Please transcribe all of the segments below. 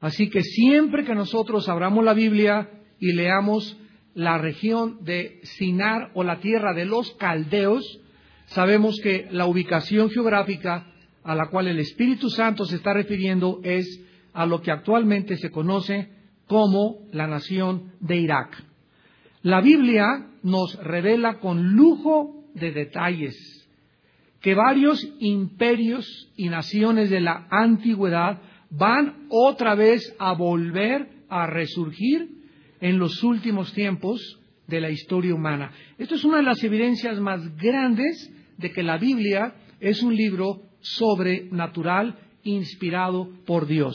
Así que siempre que nosotros abramos la Biblia y leamos la región de Sinar o la tierra de los caldeos, sabemos que la ubicación geográfica a la cual el Espíritu Santo se está refiriendo es a lo que actualmente se conoce como la nación de Irak. La Biblia nos revela con lujo de detalles que varios imperios y naciones de la antigüedad van otra vez a volver a resurgir en los últimos tiempos de la historia humana. Esto es una de las evidencias más grandes de que la Biblia es un libro sobrenatural inspirado por Dios.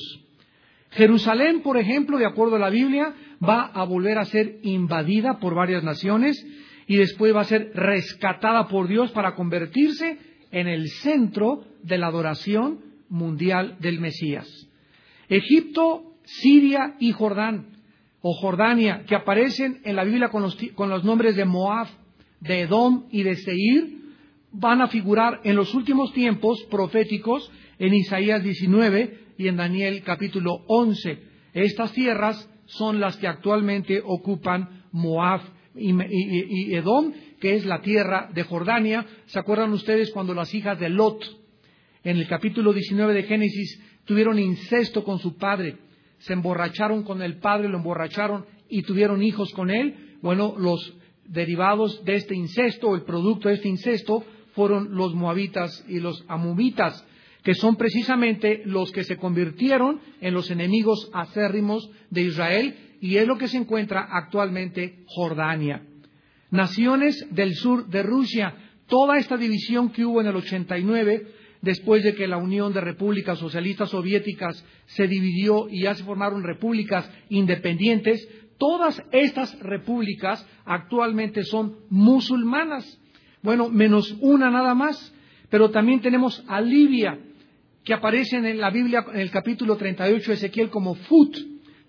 Jerusalén, por ejemplo, de acuerdo a la Biblia, va a volver a ser invadida por varias naciones y después va a ser rescatada por Dios para convertirse en el centro de la adoración mundial del Mesías. Egipto, Siria y Jordán, o Jordania, que aparecen en la Biblia con los, nombres de Moab, de Edom y de Seir, van a figurar en los últimos tiempos proféticos en Isaías 19 y en Daniel capítulo 11. Estas tierras son las que actualmente ocupan Moab y, Edom, que es la tierra de Jordania. ¿Se acuerdan ustedes cuando las hijas de Lot, en el capítulo 19 de Génesis, tuvieron incesto con su padre? Se emborracharon con el padre, lo emborracharon y tuvieron hijos con él. Bueno, los derivados de este incesto, el producto de este incesto, fueron los moabitas y los amubitas que son precisamente los que se convirtieron en los enemigos acérrimos de Israel y es lo que se encuentra actualmente Jordania. Naciones del sur de Rusia, toda esta división que hubo en el 89, después de que la Unión de Repúblicas Socialistas Soviéticas se dividió y ya se formaron repúblicas independientes, todas estas repúblicas actualmente son musulmanas. Bueno, menos una nada más. Pero también tenemos a Libia, que aparecen en la Biblia en el capítulo 38 de Ezequiel como Fut.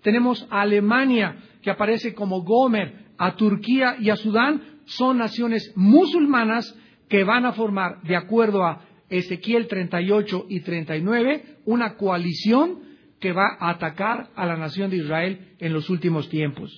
Tenemos a Alemania, que aparece como Gomer, a Turquía y a Sudán, son naciones musulmanas que van a formar, de acuerdo a Ezequiel 38 y 39, una coalición que va a atacar a la nación de Israel en los últimos tiempos.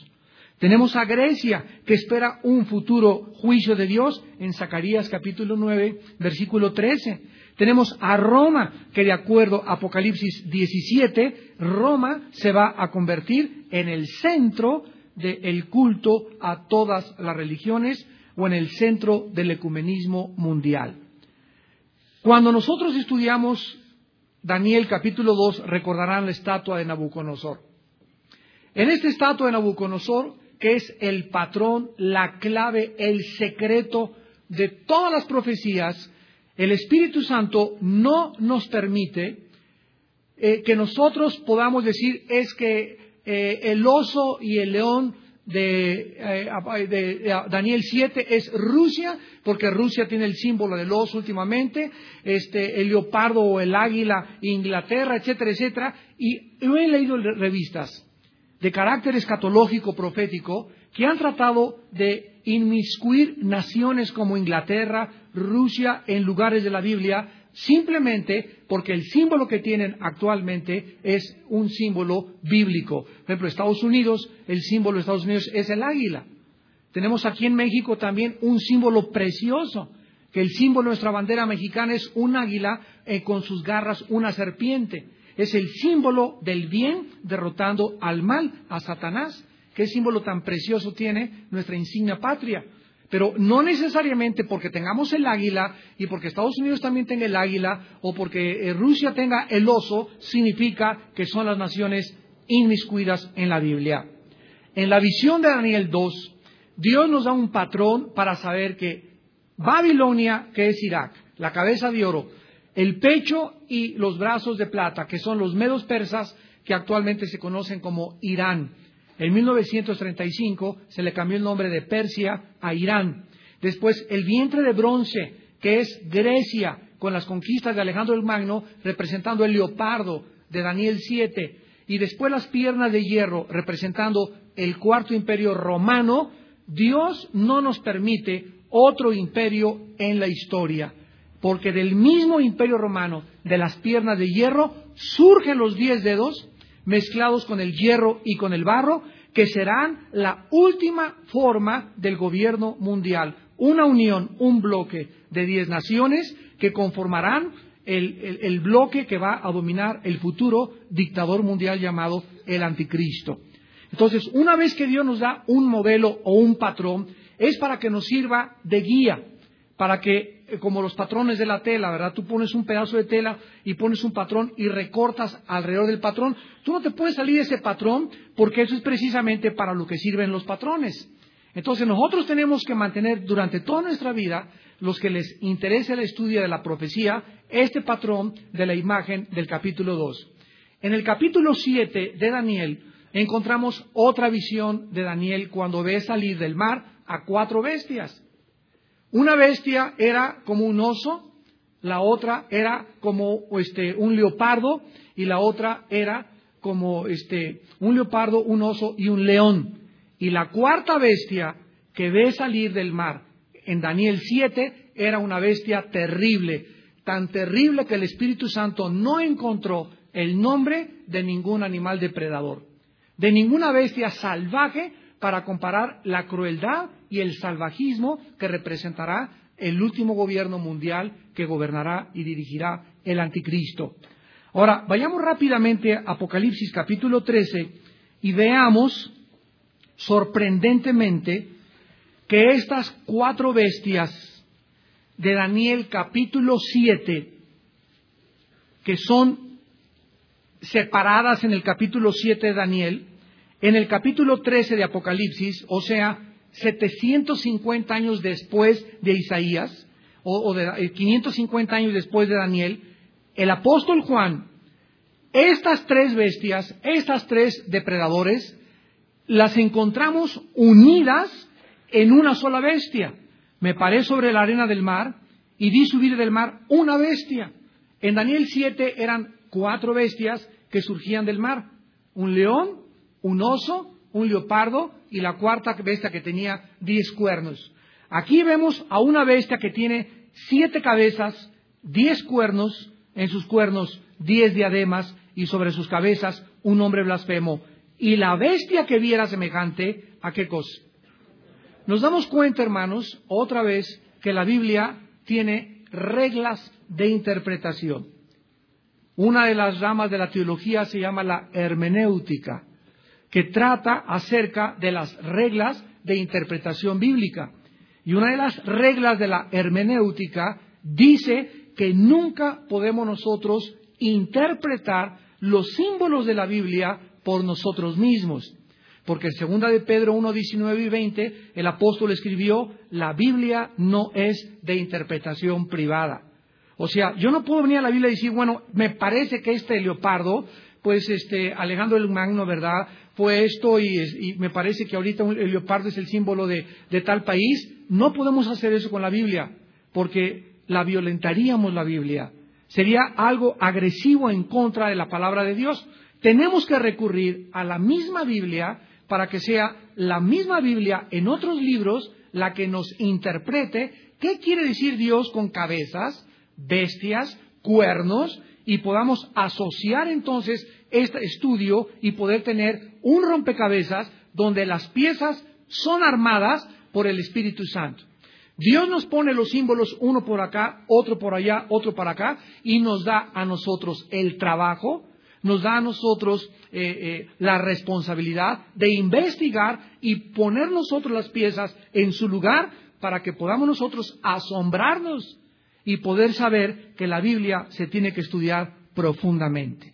Tenemos a Grecia, que espera un futuro juicio de Dios en Zacarías capítulo 9, versículo 13. Tenemos a Roma, que de acuerdo a Apocalipsis 17, Roma se va a convertir en el centro del culto a todas las religiones o en el centro del ecumenismo mundial. Cuando nosotros estudiamos Daniel capítulo 2, recordarán la estatua de Nabucodonosor. En esta estatua de Nabucodonosor, que es el patrón, la clave, el secreto de todas las profecías, el Espíritu Santo no nos permite eh, que nosotros podamos decir es que eh, el oso y el león de, eh, Daniel 7 es Rusia, porque Rusia tiene el símbolo del oso últimamente, este, el leopardo o el águila, Inglaterra, etcétera, etcétera. Y yo he leído revistas de carácter escatológico profético que han tratado de inmiscuir naciones como Inglaterra, Rusia en lugares de la Biblia simplemente porque el símbolo que tienen actualmente es un símbolo bíblico. Por ejemplo, Estados Unidos, el símbolo de Estados Unidos es el águila. Tenemos aquí en México también un símbolo precioso, que el símbolo de nuestra bandera mexicana es un águila eh, con sus garras una serpiente. Es el símbolo del bien derrotando al mal, a Satanás. ¿Qué símbolo tan precioso tiene nuestra insignia patria? Pero no necesariamente porque tengamos el águila y porque Estados Unidos también tenga el águila o porque eh, Rusia tenga el oso, significa que son las naciones inmiscuidas en la Biblia. En la visión de Daniel 2, Dios nos da un patrón para saber que Babilonia, que es Irak, la cabeza de oro, el pecho y los brazos de plata, que son los medos persas que actualmente se conocen como Irán, en 1935 se le cambió el nombre de Persia a Irán. Después el vientre de bronce, que es Grecia, con las conquistas de Alejandro el Magno, representando el leopardo de Daniel 7. Y después las piernas de hierro, representando el cuarto imperio romano. Dios no nos permite otro imperio en la historia. Porque del mismo imperio romano, de las piernas de hierro, surgen los diez dedos mezclados con el hierro y con el barro, que serán la última forma del gobierno mundial. Una unión, un bloque de diez naciones que conformarán el, bloque que va a dominar el futuro dictador mundial llamado el anticristo. Entonces, una vez que Dios nos da un modelo o un patrón, es para que nos sirva de guía, para que, como los patrones de la tela, ¿verdad? Tú pones un pedazo de tela y pones un patrón y recortas alrededor del patrón. Tú no te puedes salir de ese patrón porque eso es precisamente para lo que sirven los patrones. Entonces nosotros tenemos que mantener durante toda nuestra vida, los que les interese el estudio de la profecía, este patrón de la imagen del capítulo 2. En el capítulo 7 de Daniel encontramos otra visión de Daniel cuando ve salir del mar a cuatro bestias. Una bestia era como un oso, la otra era como este, un leopardo y la otra era como este, un leopardo, un oso y un león. Y la cuarta bestia que ve salir del mar en Daniel 7 era una bestia terrible, tan terrible que el Espíritu Santo no encontró el nombre de ningún animal depredador, de ninguna bestia salvaje para comparar la crueldad y el salvajismo que representará el último gobierno mundial que gobernará y dirigirá el anticristo. Ahora, vayamos rápidamente a Apocalipsis capítulo 13 y veamos sorprendentemente que estas cuatro bestias de Daniel capítulo 7, que son separadas en el capítulo 7 de Daniel, en el capítulo 13 de Apocalipsis, o sea, 750 años después de Isaías, o, de 550 eh, años después de Daniel, el apóstol Juan, estas tres bestias, estas tres depredadores, las encontramos unidas en una sola bestia. Me paré sobre la arena del mar y vi subir del mar una bestia. En Daniel 7 eran cuatro bestias que surgían del mar. Un león, un oso, un leopardo y la cuarta bestia que tenía diez cuernos. Aquí vemos a una bestia que tiene siete cabezas, diez cuernos, en sus cuernos diez diademas y sobre sus cabezas un hombre blasfemo. Y la bestia que viera semejante, ¿a qué cosa? Nos damos cuenta, hermanos, otra vez, que la Biblia tiene reglas de interpretación. Una de las ramas de la teología se llama la hermenéutica que trata acerca de las reglas de interpretación bíblica. Y una de las reglas de la hermenéutica dice que nunca podemos nosotros interpretar los símbolos de la Biblia por nosotros mismos. Porque en segunda de Pedro 1, 19 y 20, el apóstol escribió, la Biblia no es de interpretación privada. O sea, yo no puedo venir a la Biblia y decir, bueno, me parece que este leopardo, pues este, Alejandro el Magno, ¿verdad? Fue esto y, me parece que ahorita el leopardo es el símbolo de, tal país. No podemos hacer eso con la Biblia, porque la violentaríamos la Biblia. Sería algo agresivo en contra de la palabra de Dios. Tenemos que recurrir a la misma Biblia para que sea la misma Biblia en otros libros la que nos interprete qué quiere decir Dios con cabezas, bestias, cuernos, y podamos asociar entonces este estudio y poder tener un rompecabezas donde las piezas son armadas por el Espíritu Santo. Dios nos pone los símbolos uno por acá, otro por allá, otro para acá, y nos da a nosotros el trabajo, nos da a nosotros eh, eh, la responsabilidad de investigar y poner nosotros las piezas en su lugar para que podamos nosotros asombrarnos y poder saber que la Biblia se tiene que estudiar profundamente.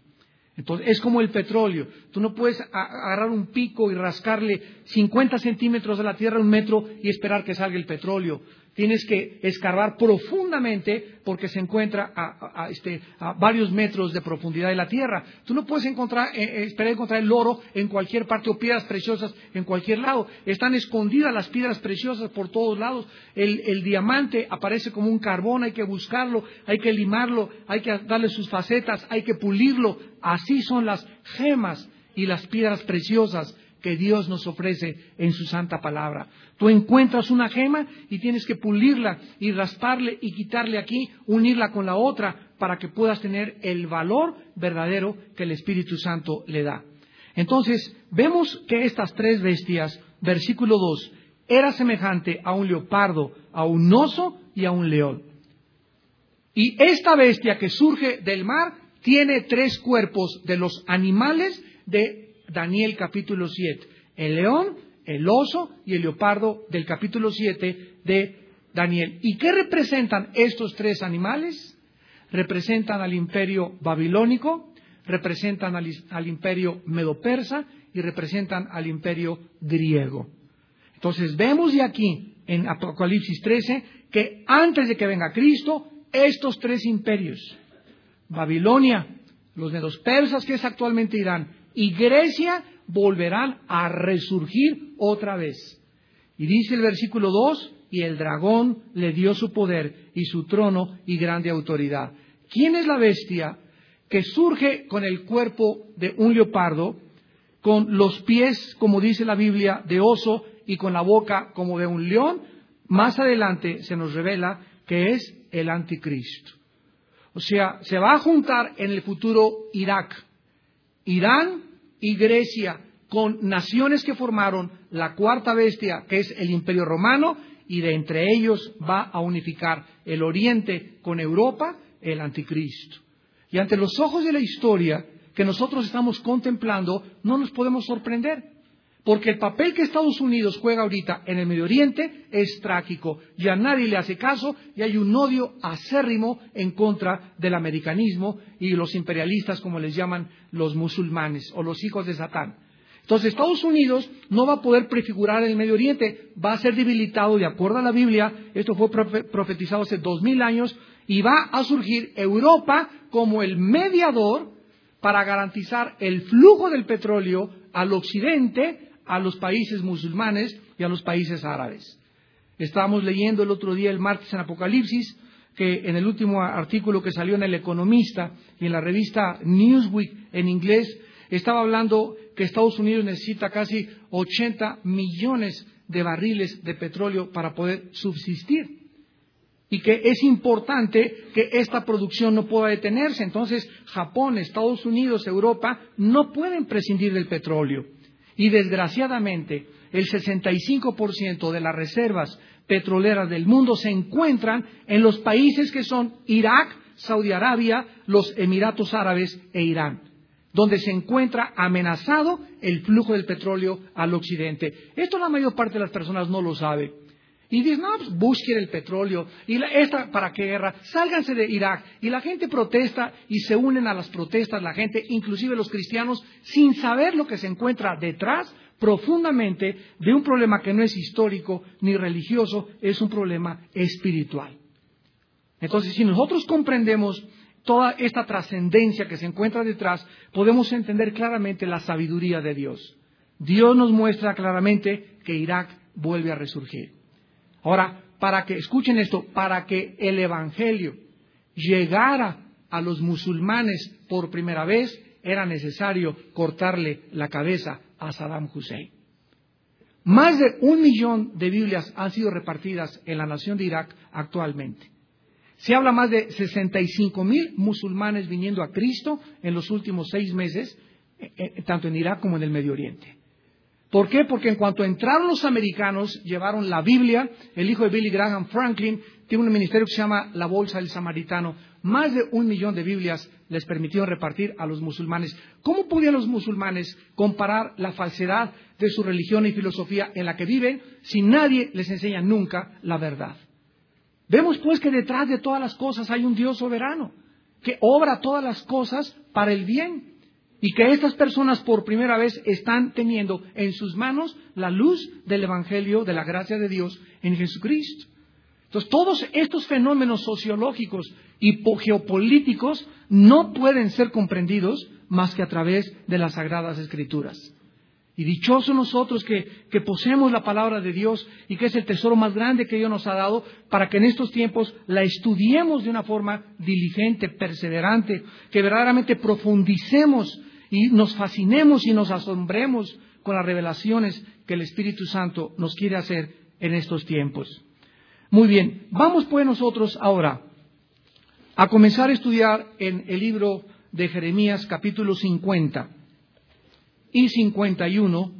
Entonces, es como el petróleo. Tú no puedes agarrar un pico y rascarle 50 centímetros de la tierra, un metro, y esperar que salga el petróleo. Tienes que escarbar profundamente porque se encuentra a, este, varios metros de profundidad de la tierra. Tú no puedes encontrar, eh, eh, esperar encontrar el oro en cualquier parte o piedras preciosas en cualquier lado. Están escondidas las piedras preciosas por todos lados. El diamante aparece como un carbón, hay que buscarlo, hay que limarlo, hay que darle sus facetas, hay que pulirlo. Así son las gemas y las piedras preciosas que Dios nos ofrece en su santa palabra. Tú encuentras una gema y tienes que pulirla y rasparle y quitarle aquí, unirla con la otra para que puedas tener el valor verdadero que el Espíritu Santo le da. Entonces, vemos que estas tres bestias, versículo 2, era semejante a un leopardo, a un oso y a un león. Y esta bestia que surge del mar tiene tres cuerpos de los animales de Daniel capítulo 7. El león, el oso y el leopardo del capítulo 7 de Daniel. ¿Y qué representan estos tres animales? Representan al imperio babilónico, representan al, imperio medo-persa y representan al imperio griego. Entonces vemos de aquí, en Apocalipsis 13, que antes de que venga Cristo, estos tres imperios, Babilonia, los de los persas, que es actualmente Irán, y Grecia, volverán a resurgir otra vez. Y dice el versículo 2, y el dragón le dio su poder y su trono y grande autoridad. ¿Quién es la bestia que surge con el cuerpo de un leopardo, con los pies, como dice la Biblia, de oso y con la boca como de un león? Más adelante se nos revela que es el anticristo. O sea, se va a juntar en el futuro Irak, Irán y Grecia, con naciones que formaron la cuarta bestia, que es el imperio romano, y de entre ellos va a unificar el Oriente con Europa, el anticristo. Y ante los ojos de la historia que nosotros estamos contemplando, no nos podemos sorprender. Porque el papel que Estados Unidos juega ahorita en el Medio Oriente es trágico. Ya nadie le hace caso y hay un odio acérrimo en contra del americanismo y los imperialistas, como les llaman los musulmanes o los hijos de Satán. Entonces Estados Unidos no va a poder prefigurar el Medio Oriente, va a ser debilitado de acuerdo a la Biblia, esto fue profetizado hace dos mil años, y va a surgir Europa como el mediador para garantizar el flujo del petróleo al occidente a los países musulmanes y a los países árabes. Estábamos leyendo el otro día, el martes, en Apocalipsis, que en el último artículo que salió en El Economista y en la revista Newsweek en inglés, estaba hablando que Estados Unidos necesita casi 80 millones de barriles de petróleo para poder subsistir. Y que es importante que esta producción no pueda detenerse. Entonces, Japón, Estados Unidos, Europa no pueden prescindir del petróleo. Y desgraciadamente, el 65% de las reservas petroleras del mundo se encuentran en los países que son Irak, Saudi Arabia, los Emiratos Árabes e Irán, donde se encuentra amenazado el flujo del petróleo al occidente. Esto la mayor parte de las personas no lo sabe. Y dicen, no, pues el petróleo. ¿Y esta para qué guerra? Sálganse de Irak. Y la gente protesta y se unen a las protestas, la gente, inclusive los cristianos, sin saber lo que se encuentra detrás profundamente de un problema que no es histórico ni religioso, es un problema espiritual. Entonces, si nosotros comprendemos toda esta trascendencia que se encuentra detrás, podemos entender claramente la sabiduría de Dios. Dios nos muestra claramente que Irak vuelve a resurgir. Ahora, para que, escuchen esto, para que el Evangelio llegara a los musulmanes por primera vez, era necesario cortarle la cabeza a Saddam Hussein. Más de un millón de Biblias han sido repartidas en la nación de Irak actualmente. Se habla más de 65 mil musulmanes viniendo a Cristo en los últimos seis meses, eh, eh, tanto en Irak como en el Medio Oriente. ¿Por qué? Porque en cuanto entraron los americanos, llevaron la Biblia, el hijo de Billy Graham Franklin tiene un ministerio que se llama la Bolsa del Samaritano, más de un millón de Biblias les permitieron repartir a los musulmanes. ¿Cómo podían los musulmanes comparar la falsedad de su religión y filosofía en la que viven si nadie les enseña nunca la verdad? Vemos pues que detrás de todas las cosas hay un Dios soberano que obra todas las cosas para el bien y que estas personas por primera vez están teniendo en sus manos la luz del Evangelio, de la gracia de Dios en Jesucristo. Entonces, todos estos fenómenos sociológicos y geopolíticos no pueden ser comprendidos más que a través de las Sagradas Escrituras. Y dichosos nosotros que, que, poseemos la palabra de Dios y que es el tesoro más grande que Dios nos ha dado para que en estos tiempos la estudiemos de una forma diligente, perseverante, que verdaderamente profundicemos y nos fascinemos y nos asombremos con las revelaciones que el Espíritu Santo nos quiere hacer en estos tiempos. Muy bien, vamos pues nosotros ahora a comenzar a estudiar en el libro de Jeremías capítulo 50 y 51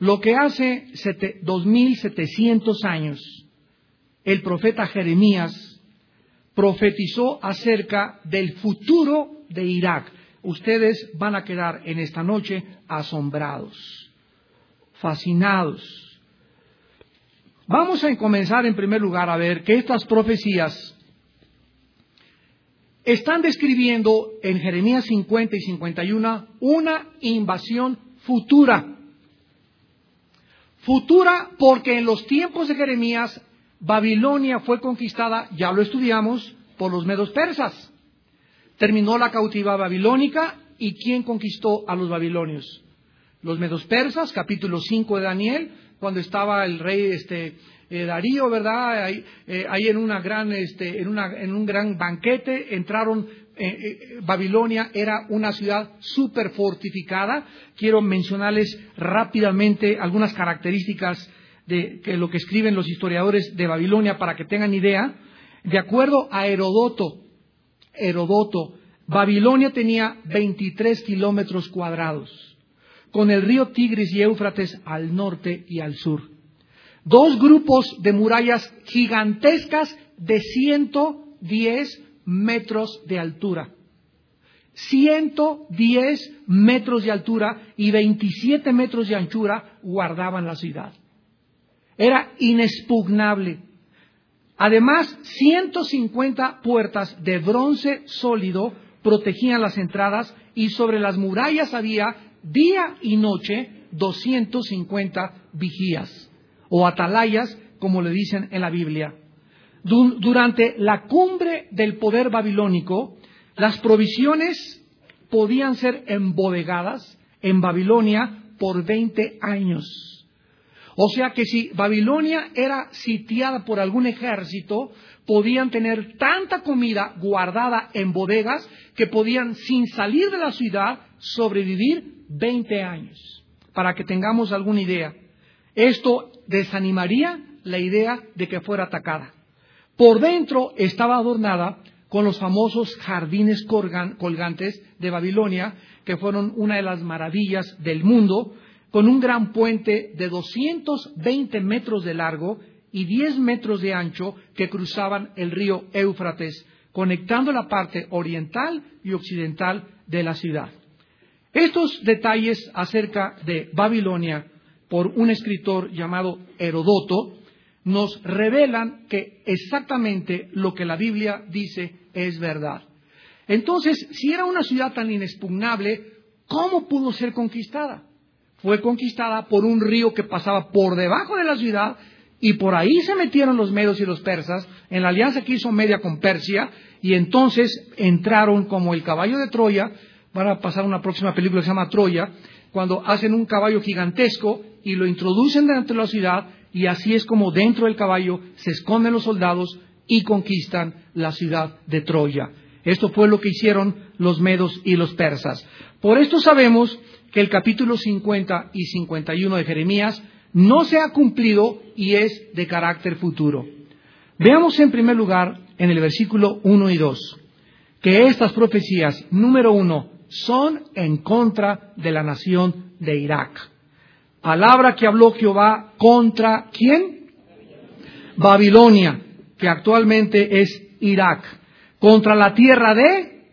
lo que hace 2700 años el profeta Jeremías profetizó acerca del futuro de Irak. Ustedes van a quedar en esta noche asombrados, fascinados. Vamos a comenzar en primer lugar a ver que estas profecías están describiendo en Jeremías 50 y 51 una invasión futura. Futura porque en los tiempos de Jeremías Babilonia fue conquistada, ya lo estudiamos, por los medos persas. Terminó la cautiva babilónica y ¿quién conquistó a los babilonios? Los medos persas, capítulo 5 de Daniel, cuando estaba el rey este, eh, Darío, ¿verdad? Ahí, eh, en, una gran, este, en, una, en, un gran banquete entraron, eh, Babilonia era una ciudad súper fortificada. Quiero mencionarles rápidamente algunas características de que lo que escriben los historiadores de Babilonia para que tengan idea. De acuerdo a Herodoto, Herodoto, Babilonia tenía 23 kilómetros cuadrados, con el río Tigris y Éufrates al norte y al sur. Dos grupos de murallas gigantescas de 110 metros de altura. 110 metros de altura y 27 metros de anchura guardaban la ciudad. Era inexpugnable. Además, 150 puertas de bronce sólido protegían las entradas y sobre las murallas había día y noche 250 vigías o atalayas, como le dicen en la Biblia. Durante la cumbre del poder babilónico, las provisiones podían ser embodegadas en Babilonia por 20 años. O sea que si Babilonia era sitiada por algún ejército, podían tener tanta comida guardada en bodegas que podían, sin salir de la ciudad, sobrevivir 20 años. Para que tengamos alguna idea. Esto desanimaría la idea de que fuera atacada. Por dentro estaba adornada con los famosos jardines colgantes de Babilonia, que fueron una de las maravillas del mundo, con un gran puente de 220 metros de largo y 10 metros de ancho que cruzaban el río Éufrates, conectando la parte oriental y occidental de la ciudad. Estos detalles acerca de Babilonia por un escritor llamado Herodoto nos revelan que exactamente lo que la Biblia dice es verdad. Entonces, si era una ciudad tan inexpugnable, ¿cómo pudo ser conquistada? Fue conquistada por un río que pasaba por debajo de la ciudad y por ahí se metieron los medos y los persas en la alianza que hizo Media con Persia y entonces entraron como el caballo de Troya, van a pasar una próxima película que se llama Troya, cuando hacen un caballo gigantesco y lo introducen dentro de la ciudad y así es como dentro del caballo se esconden los soldados y conquistan la ciudad de Troya. Esto fue lo que hicieron los medos y los persas. Por esto sabemos que el capítulo 50 y 51 de Jeremías no se ha cumplido y es de carácter futuro. Veamos en primer lugar en el versículo 1 y 2 que estas profecías, número uno, son en contra de la nación de Irak. Palabra que habló Jehová contra quién? Babilonia, que actualmente es Irak. Contra la tierra de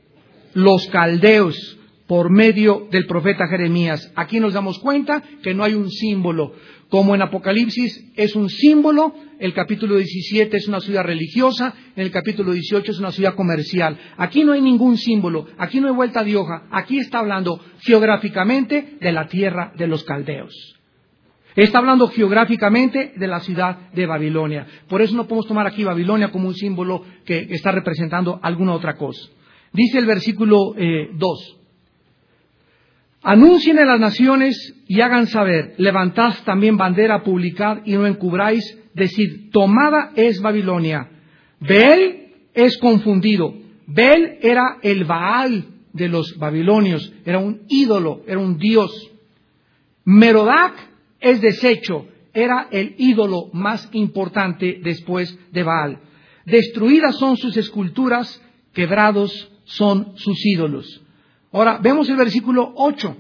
los caldeos por medio del profeta Jeremías. Aquí nos damos cuenta que no hay un símbolo. Como en Apocalipsis es un símbolo, el capítulo 17 es una ciudad religiosa, en el capítulo 18 es una ciudad comercial. Aquí no hay ningún símbolo, aquí no hay vuelta de hoja, aquí está hablando geográficamente de la tierra de los caldeos. Está hablando geográficamente de la ciudad de Babilonia. Por eso no podemos tomar aquí Babilonia como un símbolo que está representando alguna otra cosa. Dice el versículo 2. Eh, Anuncien en las naciones y hagan saber, levantad también bandera, publicad y no encubráis, decir, tomada es Babilonia. Bel es confundido. Bel era el Baal de los babilonios, era un ídolo, era un dios. Merodac es deshecho, era el ídolo más importante después de Baal. Destruidas son sus esculturas, quebrados son sus ídolos. Ahora, vemos el versículo 8.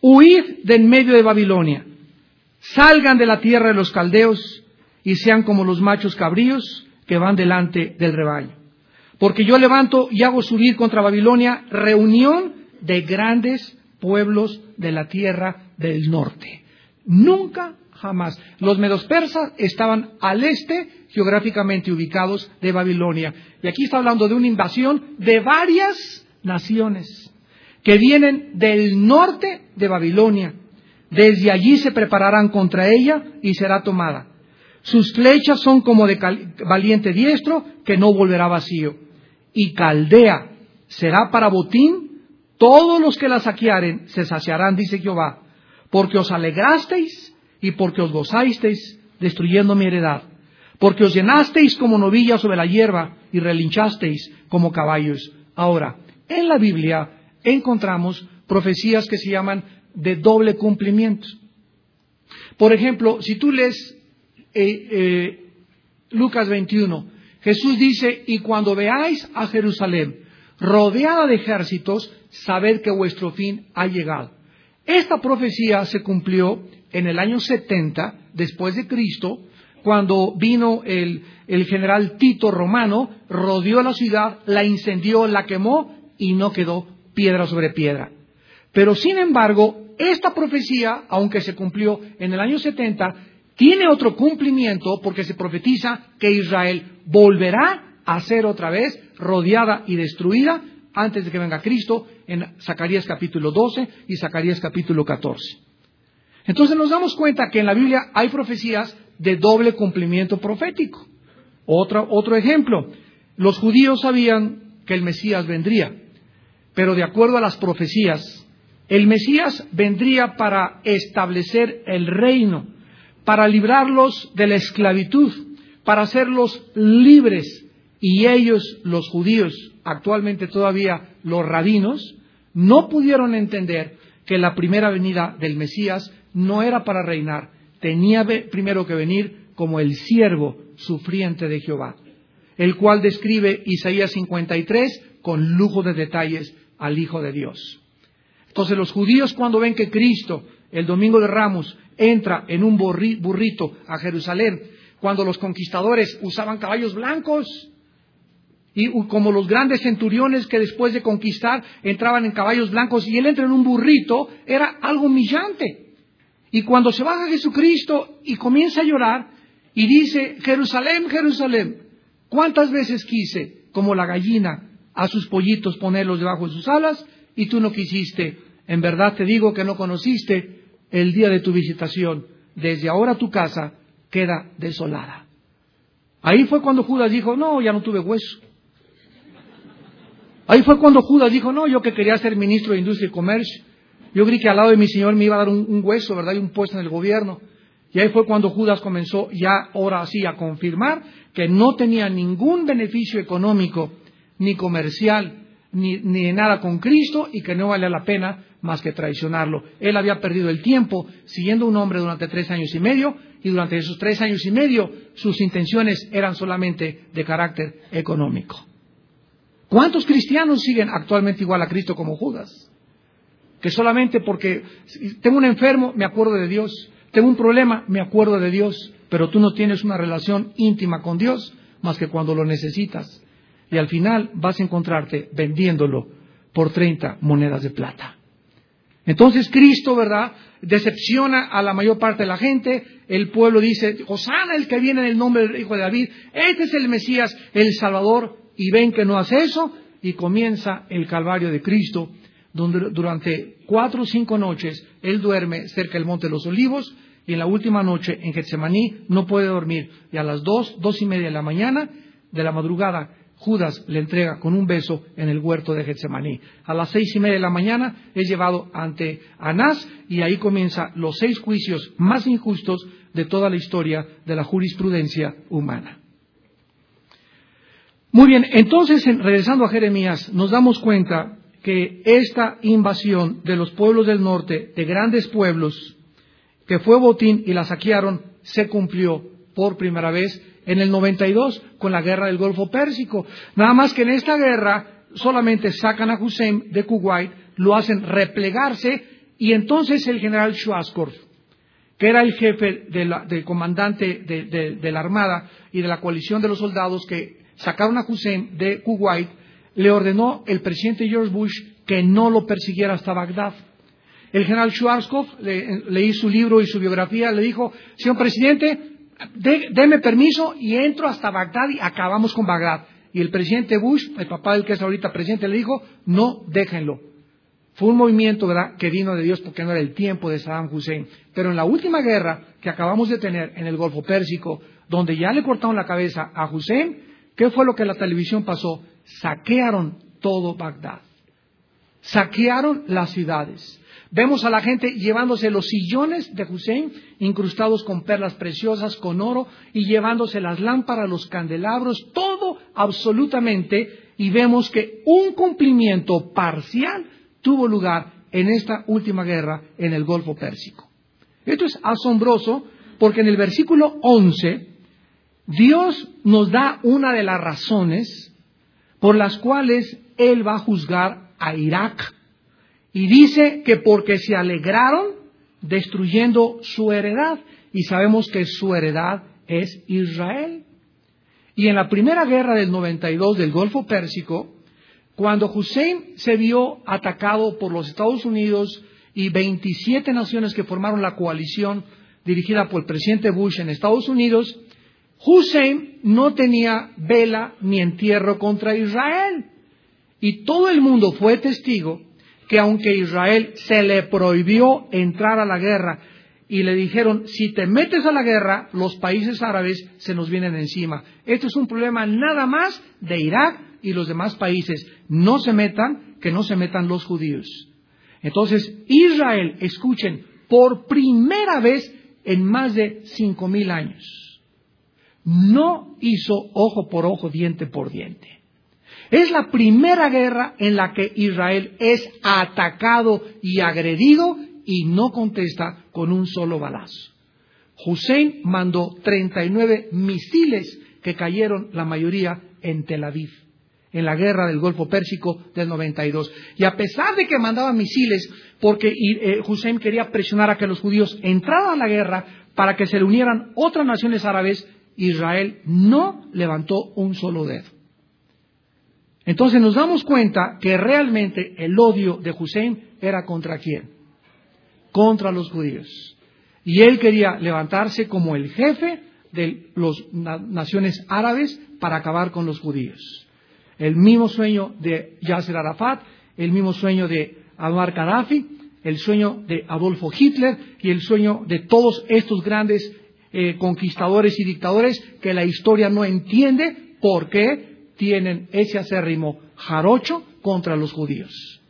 Huid de en medio de Babilonia, salgan de la tierra de los caldeos y sean como los machos cabríos que van delante del rebaño. Porque yo levanto y hago subir contra Babilonia reunión de grandes pueblos de la tierra del norte. Nunca jamás. Los medos persas estaban al este, geográficamente ubicados de Babilonia. Y aquí está hablando de una invasión de varias naciones que vienen del norte de Babilonia. Desde allí se prepararán contra ella y será tomada. Sus flechas son como de valiente diestro que no volverá vacío. Y Caldea será para botín. Todos los que la saquearen se saciarán, dice Jehová, porque os alegrasteis y porque os gozasteis destruyendo mi heredad, porque os llenasteis como novillas sobre la hierba y relinchasteis como caballos. Ahora, en la Biblia encontramos profecías que se llaman de doble cumplimiento. Por ejemplo, si tú lees eh, eh, Lucas 21, Jesús dice, y cuando veáis a Jerusalén rodeada de ejércitos, sabed que vuestro fin ha llegado. Esta profecía se cumplió en el año 70 después de Cristo, cuando vino el, general Tito romano, rodeó la ciudad, la incendió, la quemó y no quedó piedra sobre piedra. Pero sin embargo, esta profecía, aunque se cumplió en el año 70, tiene otro cumplimiento porque se profetiza que Israel volverá a ser otra vez rodeada y destruida antes de que venga Cristo en Zacarías capítulo 12 y Zacarías capítulo 14. Entonces nos damos cuenta que en la Biblia hay profecías de doble cumplimiento profético. Otro, otro ejemplo, los judíos sabían que el Mesías vendría, pero de acuerdo a las profecías, el Mesías vendría para establecer el reino, para librarlos de la esclavitud, para hacerlos libres. Y ellos, los judíos, actualmente todavía los rabinos, no pudieron entender que la primera venida del Mesías no era para reinar, tenía primero que venir como el siervo sufriente de Jehová, el cual describe Isaías 53 con lujo de detalles al Hijo de Dios. Entonces los judíos cuando ven que Cristo, el domingo de Ramos, entra en un burrito a Jerusalén, cuando los conquistadores usaban caballos blancos, y como los grandes centuriones que después de conquistar entraban en caballos blancos y él entra en un burrito, era algo humillante. Y cuando se baja Jesucristo y comienza a llorar y dice, Jerusalén, Jerusalén, ¿cuántas veces quise, como la gallina, a sus pollitos ponerlos debajo de sus alas y tú no quisiste? En verdad te digo que no conociste el día de tu visitación. Desde ahora tu casa queda desolada. Ahí fue cuando Judas dijo, no, ya no tuve hueso. Ahí fue cuando Judas dijo, no, yo que quería ser ministro de Industria y Comercio, yo creí que al lado de mi Señor me iba a dar un, hueso, ¿verdad? Y un puesto en el gobierno. Y ahí fue cuando Judas comenzó ya ahora sí a confirmar que no tenía ningún beneficio económico, ni comercial, ni, ni de nada con Cristo y que no valía la pena más que traicionarlo. Él había perdido el tiempo siguiendo un hombre durante tres años y medio y durante esos tres años y medio sus intenciones eran solamente de carácter económico. ¿Cuántos cristianos siguen actualmente igual a Cristo como Judas? que solamente porque tengo un enfermo, me acuerdo de Dios, tengo un problema, me acuerdo de Dios, pero tú no tienes una relación íntima con Dios más que cuando lo necesitas. Y al final vas a encontrarte vendiéndolo por 30 monedas de plata. Entonces Cristo, ¿verdad? Decepciona a la mayor parte de la gente. El pueblo dice, Osana el que viene en el nombre del Hijo de David. Este es el Mesías, el Salvador. Y ven que no hace eso. Y comienza el Calvario de Cristo donde durante cuatro o cinco noches él duerme cerca del Monte de los Olivos y en la última noche en Getsemaní no puede dormir. Y a las dos, dos y media de la mañana de la madrugada, Judas le entrega con un beso en el huerto de Getsemaní. A las seis y media de la mañana es llevado ante Anás y ahí comienzan los seis juicios más injustos de toda la historia de la jurisprudencia humana. Muy bien, entonces regresando a Jeremías, nos damos cuenta que esta invasión de los pueblos del norte, de grandes pueblos, que fue botín y la saquearon, se cumplió por primera vez en el 92 con la guerra del Golfo Pérsico. Nada más que en esta guerra solamente sacan a Hussein de Kuwait, lo hacen replegarse y entonces el general Schwarzkopf, que era el jefe del comandante de, la Armada y de la coalición de los soldados que sacaron a Hussein de Kuwait, le ordenó el presidente George Bush que no lo persiguiera hasta Bagdad. El general Schwarzkopf, leí su libro y su biografía, le dijo, señor presidente, déme permiso y entro hasta Bagdad y acabamos con Bagdad. Y el presidente Bush, el papá del que es ahorita presidente, le dijo, no, déjenlo. Fue un movimiento, ¿verdad?, que vino de Dios porque no era el tiempo de Saddam Hussein. Pero en la última guerra que acabamos de tener en el Golfo Pérsico, donde ya le cortaron la cabeza a Hussein, ¿qué fue lo que la televisión pasó? Saquearon todo Bagdad. Saquearon las ciudades. Vemos a la gente llevándose los sillones de Hussein incrustados con perlas preciosas, con oro, y llevándose las lámparas, los candelabros, todo absolutamente, y vemos que un cumplimiento parcial tuvo lugar en esta última guerra en el Golfo Pérsico. Esto es asombroso porque en el versículo 11 Dios nos da una de las razones por las cuales Él va a juzgar a Irak y dice que porque se alegraron destruyendo su heredad, y sabemos que su heredad es Israel. Y en la primera guerra del 92 del Golfo Pérsico, cuando Hussein se vio atacado por los Estados Unidos y 27 naciones que formaron la coalición dirigida por el presidente Bush en Estados Unidos, Hussein no tenía vela ni entierro contra Israel. Y todo el mundo fue testigo que aunque Israel se le prohibió entrar a la guerra y le dijeron, si te metes a la guerra, los países árabes se nos vienen encima. Esto es un problema nada más de Irak y los demás países. No se metan, que no se metan los judíos. Entonces, Israel, escuchen, por primera vez en más de cinco mil años, no hizo ojo por ojo, diente por diente. Es la primera guerra en la que Israel es atacado y agredido y no contesta con un solo balazo. Hussein mandó 39 misiles que cayeron la mayoría en Tel Aviv, en la guerra del Golfo Pérsico del 92. Y a pesar de que mandaba misiles, porque eh, Hussein quería presionar a que los judíos entraran a la guerra para que se le unieran otras naciones árabes, Israel no levantó un solo dedo. Entonces nos damos cuenta que realmente el odio de Hussein era contra quién? Contra los judíos. Y él quería levantarse como el jefe de las naciones árabes para acabar con los judíos. El mismo sueño de Yasser Arafat, el mismo sueño de Amar Gaddafi, el sueño de Adolfo Hitler y el sueño de todos estos grandes eh, conquistadores y dictadores que la historia no entiende por qué tienen ese acérrimo jarocho contra los judíos.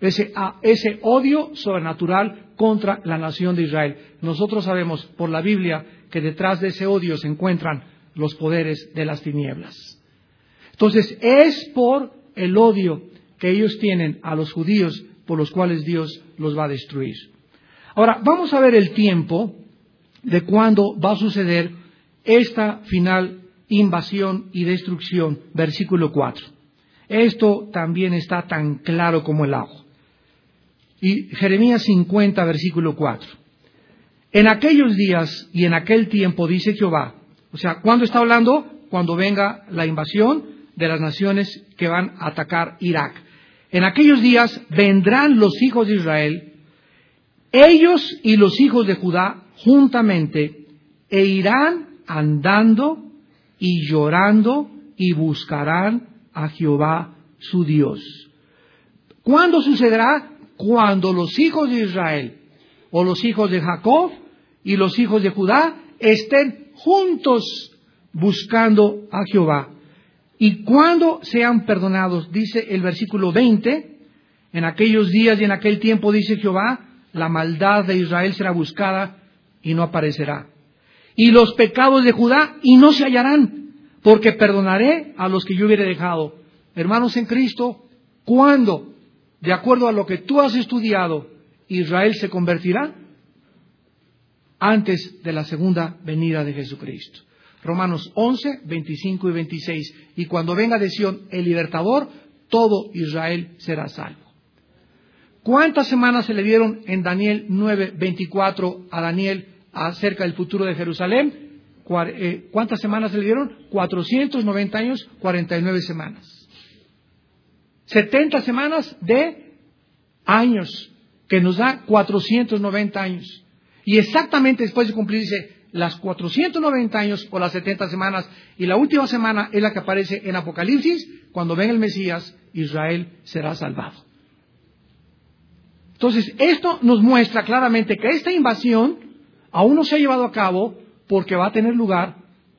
Ese, ah, ese, odio sobrenatural contra la nación de Israel. Nosotros sabemos por la Biblia que detrás de ese odio se encuentran los poderes de las tinieblas. Entonces, es por el odio que ellos tienen a los judíos por los cuales Dios los va a destruir. Ahora, vamos a ver el tiempo de cuándo va a suceder esta final invasión y destrucción, versículo 4. Esto también está tan claro como el agua. Y Jeremías 50, versículo 4. En aquellos días y en aquel tiempo, dice Jehová, o sea, ¿cuándo está hablando? Cuando venga la invasión de las naciones que van a atacar Irak. En aquellos días vendrán los hijos de Israel, ellos y los hijos de Judá juntamente, e irán andando y llorando y buscarán a Jehová su Dios. ¿Cuándo sucederá? Cuando los hijos de Israel o los hijos de Jacob y los hijos de Judá estén juntos buscando a Jehová. Y cuando sean perdonados, dice el versículo 20, en aquellos días y en aquel tiempo, dice Jehová, la maldad de Israel será buscada y no aparecerá y los pecados de Judá y no se hallarán, porque perdonaré a los que yo hubiera dejado. Hermanos en Cristo, ¿cuándo? de acuerdo a lo que tú has estudiado, Israel se convertirá antes de la segunda venida de Jesucristo. Romanos 11, 25 y 26. Y cuando venga de Sion el libertador, todo Israel será salvo. ¿Cuántas semanas se le dieron en Daniel 9, 24 a Daniel acerca del futuro de Jerusalén? Eh, ¿Cuántas semanas se le dieron? 490 años, 49 semanas. 70 semanas de años, que nos da 490 años. Y exactamente después de cumplir, dice, las 490 años o las 70 semanas, y la última semana es la que aparece en Apocalipsis, cuando ven el Mesías, Israel será salvado. Entonces, esto nos muestra claramente que esta invasión aún no se ha llevado a cabo porque va a tener lugar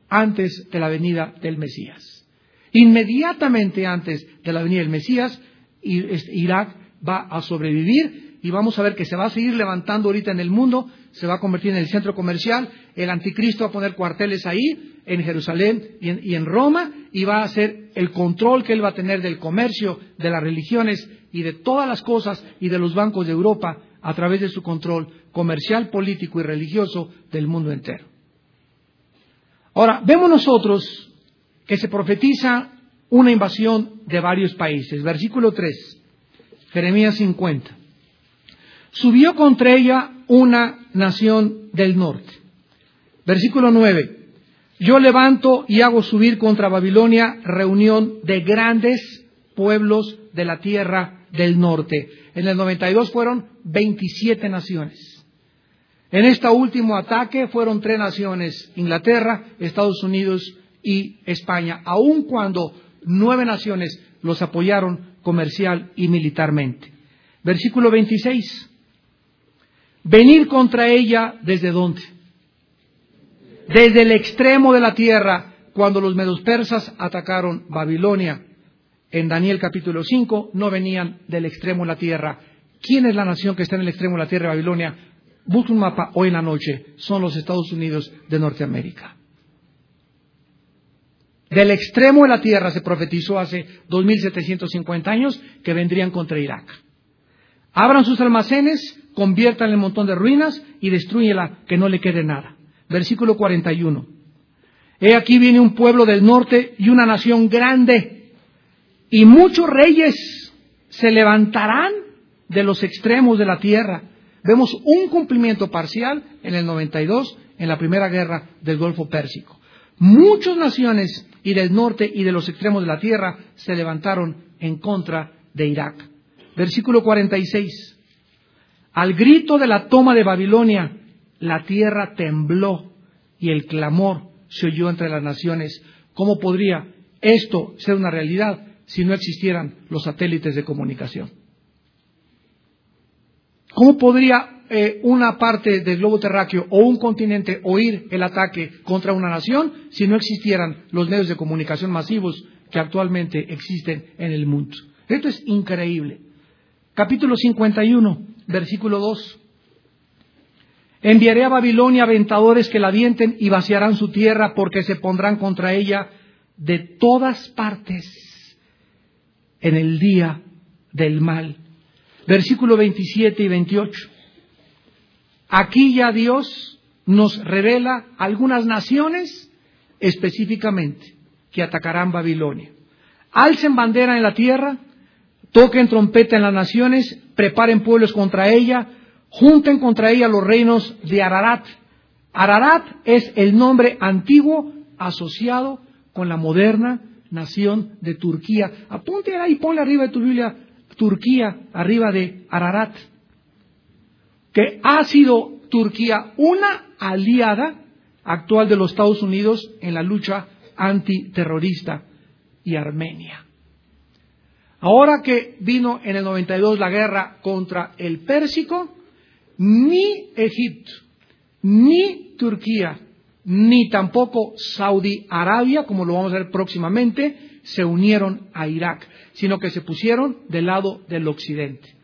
antes de la venida del Mesías. Inmediatamente antes de la venida del Mesías, Irak va a sobrevivir y vamos a ver que se va a seguir levantando ahorita en el mundo, se va a convertir en el centro comercial, el anticristo va a poner cuarteles ahí, en Jerusalén y en, Roma, y va a ser el control que él va a tener del comercio, de las religiones y de todas las cosas y de los bancos de Europa a través de su control comercial, político y religioso del mundo entero. Ahora, vemos nosotros que se profetiza una invasión de varios países. Versículo 3, Jeremías 50. Subió contra ella una nación del norte. Versículo 9. Yo levanto y hago subir contra Babilonia reunión de grandes pueblos de la tierra del norte. En el 92 fueron 27 naciones. En este último ataque fueron tres naciones, Inglaterra, Estados Unidos y España, aun cuando nueve naciones los apoyaron comercial y militarmente. Versículo 26. Venir contra ella desde dónde? Desde el extremo de la tierra, cuando los medos persas atacaron Babilonia en Daniel capítulo 5 no venían del extremo de la tierra. ¿Quién es la nación que está en el extremo de la tierra de Babilonia? Busca un mapa hoy en la noche. Son los Estados Unidos de Norteamérica. Del extremo de la tierra se profetizó hace 2.750 años que vendrían contra Irak. Abran sus almacenes, conviertan el montón de ruinas y destruyela, que no le quede nada. Versículo 41. He aquí viene un pueblo del norte y una nación grande y muchos reyes se levantarán de los extremos de la tierra. Vemos un cumplimiento parcial en el 92, en la primera guerra del Golfo Pérsico. Muchas naciones y del norte y de los extremos de la tierra se levantaron en contra de Irak. Versículo 46. Al grito de la toma de Babilonia, la tierra tembló y el clamor se oyó entre las naciones. ¿Cómo podría esto ser una realidad? Si no existieran los satélites de comunicación? ¿Cómo podría eh, una parte del globo terráqueo o un continente oír el ataque contra una nación si no existieran los medios de comunicación masivos que actualmente existen en el mundo? Esto es increíble. Capítulo 51, versículo 2. Enviaré a Babilonia aventadores que la avienten y vaciarán su tierra porque se pondrán contra ella de todas partes en el día del mal. Versículo 27 y 28. Aquí ya Dios nos revela algunas naciones específicamente que atacarán Babilonia. Alcen bandera en la tierra, toquen trompeta en las naciones, preparen pueblos contra ella, junten contra ella los reinos de Ararat. Ararat es el nombre antiguo asociado con la moderna nación de Turquía. Apunte ahí, ponle arriba de tu Biblia Turquía, arriba de Ararat. Que ha sido Turquía una aliada actual de los Estados Unidos en la lucha antiterrorista y Armenia. Ahora que vino en el 92 la guerra contra el Pérsico, ni Egipto, ni Turquía, ni tampoco Saudi Arabia, como lo vamos a ver próximamente, se unieron a Irak, sino que se pusieron del lado del occidente.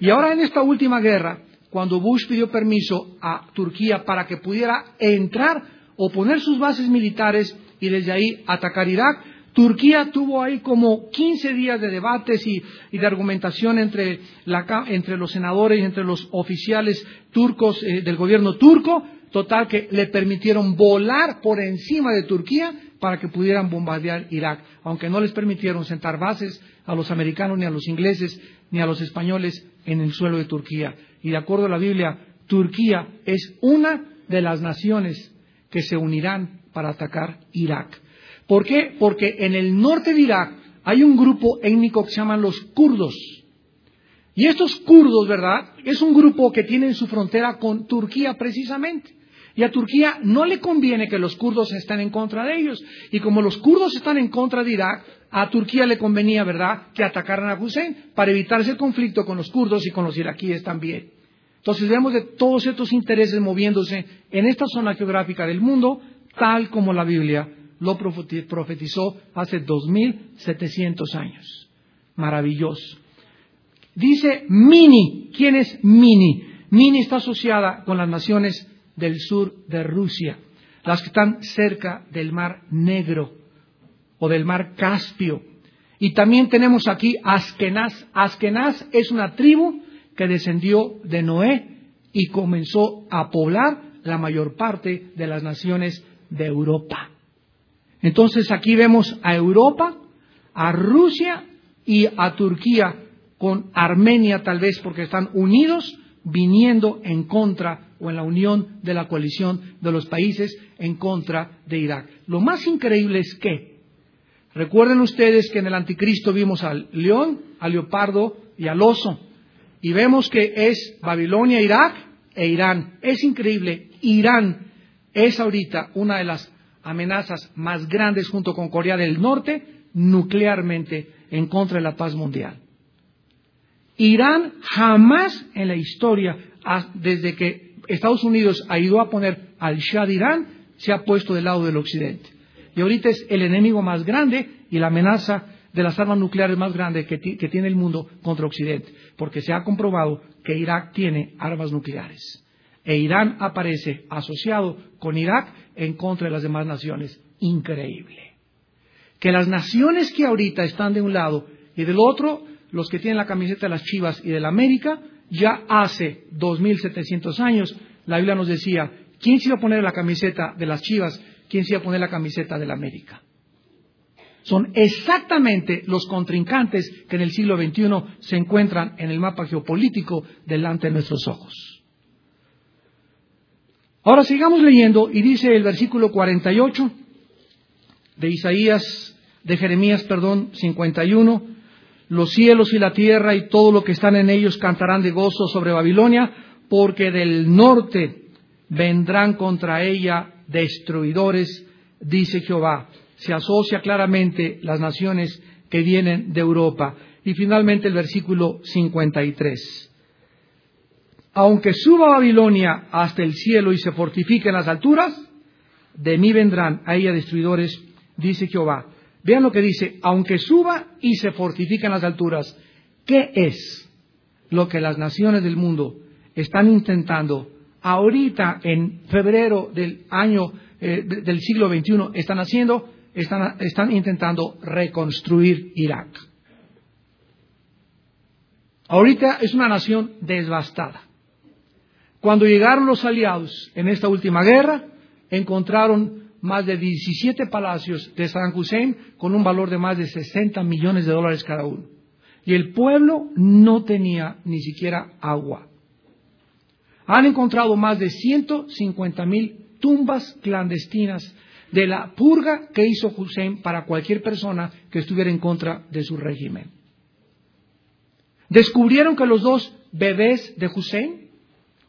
Y ahora en esta última guerra, cuando Bush pidió permiso a Turquía para que pudiera entrar o poner sus bases militares y desde ahí atacar Irak, Turquía tuvo ahí como 15 días de debates y, de argumentación entre, los senadores y entre los oficiales turcos eh, del gobierno turco, total que le permitieron volar por encima de Turquía para que pudieran bombardear Irak, aunque no les permitieron sentar bases a los americanos, ni a los ingleses, ni a los españoles en el suelo de Turquía. Y de acuerdo a la Biblia, Turquía es una de las naciones que se unirán para atacar Irak. ¿Por qué? Porque en el norte de Irak hay un grupo étnico que se llaman los kurdos. Y estos kurdos, ¿verdad? Es un grupo que tiene su frontera con Turquía precisamente. Y a Turquía no le conviene que los kurdos estén en contra de ellos. Y como los kurdos están en contra de Irak, a Turquía le convenía, ¿verdad?, que atacaran a Hussein para evitar ese conflicto con los kurdos y con los iraquíes también. Entonces vemos de todos estos intereses moviéndose en esta zona geográfica del mundo, tal como la Biblia lo profetizó hace 2700 años. Maravilloso. Dice Mini. ¿Quién es Mini? Mini está asociada con las naciones del sur de Rusia, las que están cerca del Mar Negro o del Mar Caspio. Y también tenemos aquí Askenaz. Askenaz es una tribu que descendió de Noé y comenzó a poblar la mayor parte de las naciones de Europa. Entonces aquí vemos a Europa, a Rusia y a Turquía con Armenia tal vez porque están unidos viniendo en contra o en la unión de la coalición de los países en contra de Irak. Lo más increíble es que, recuerden ustedes que en el anticristo vimos al león, al leopardo y al oso, y vemos que es Babilonia, Irak e Irán. Es increíble, Irán es ahorita una de las amenazas más grandes junto con Corea del Norte nuclearmente en contra de la paz mundial. Irán jamás en la historia, desde que Estados Unidos ayudó a poner al Shah de Irán, se ha puesto del lado del Occidente. Y ahorita es el enemigo más grande y la amenaza de las armas nucleares más grande que, que tiene el mundo contra Occidente, porque se ha comprobado que Irak tiene armas nucleares. E Irán aparece asociado con Irak en contra de las demás naciones. Increíble. Que las naciones que ahorita están de un lado y del otro los que tienen la camiseta de las Chivas y de la América, ya hace 2.700 años, la Biblia nos decía, ¿quién se iba a poner la camiseta de las Chivas? ¿Quién se iba a poner la camiseta de la América? Son exactamente los contrincantes que en el siglo XXI se encuentran en el mapa geopolítico delante de nuestros ojos. Ahora sigamos leyendo y dice el versículo 48 de Isaías, de Jeremías, perdón, 51, los cielos y la tierra y todo lo que están en ellos cantarán de gozo sobre Babilonia, porque del norte vendrán contra ella destruidores, dice Jehová. Se asocia claramente las naciones que vienen de Europa. Y finalmente el versículo 53. Aunque suba Babilonia hasta el cielo y se fortifique en las alturas, de mí vendrán a ella destruidores, dice Jehová Vean lo que dice, aunque suba y se fortifique en las alturas, ¿qué es lo que las naciones del mundo están intentando ahorita en febrero del año eh, del siglo XXI están haciendo? Están, están intentando reconstruir Irak. Ahorita es una nación devastada. Cuando llegaron los aliados en esta última guerra, encontraron más de 17 palacios de Saddam Hussein con un valor de más de 60 millones de dólares cada uno. Y el pueblo no tenía ni siquiera agua. Han encontrado más de 150 mil tumbas clandestinas de la purga que hizo Hussein para cualquier persona que estuviera en contra de su régimen. Descubrieron que los dos bebés de Hussein,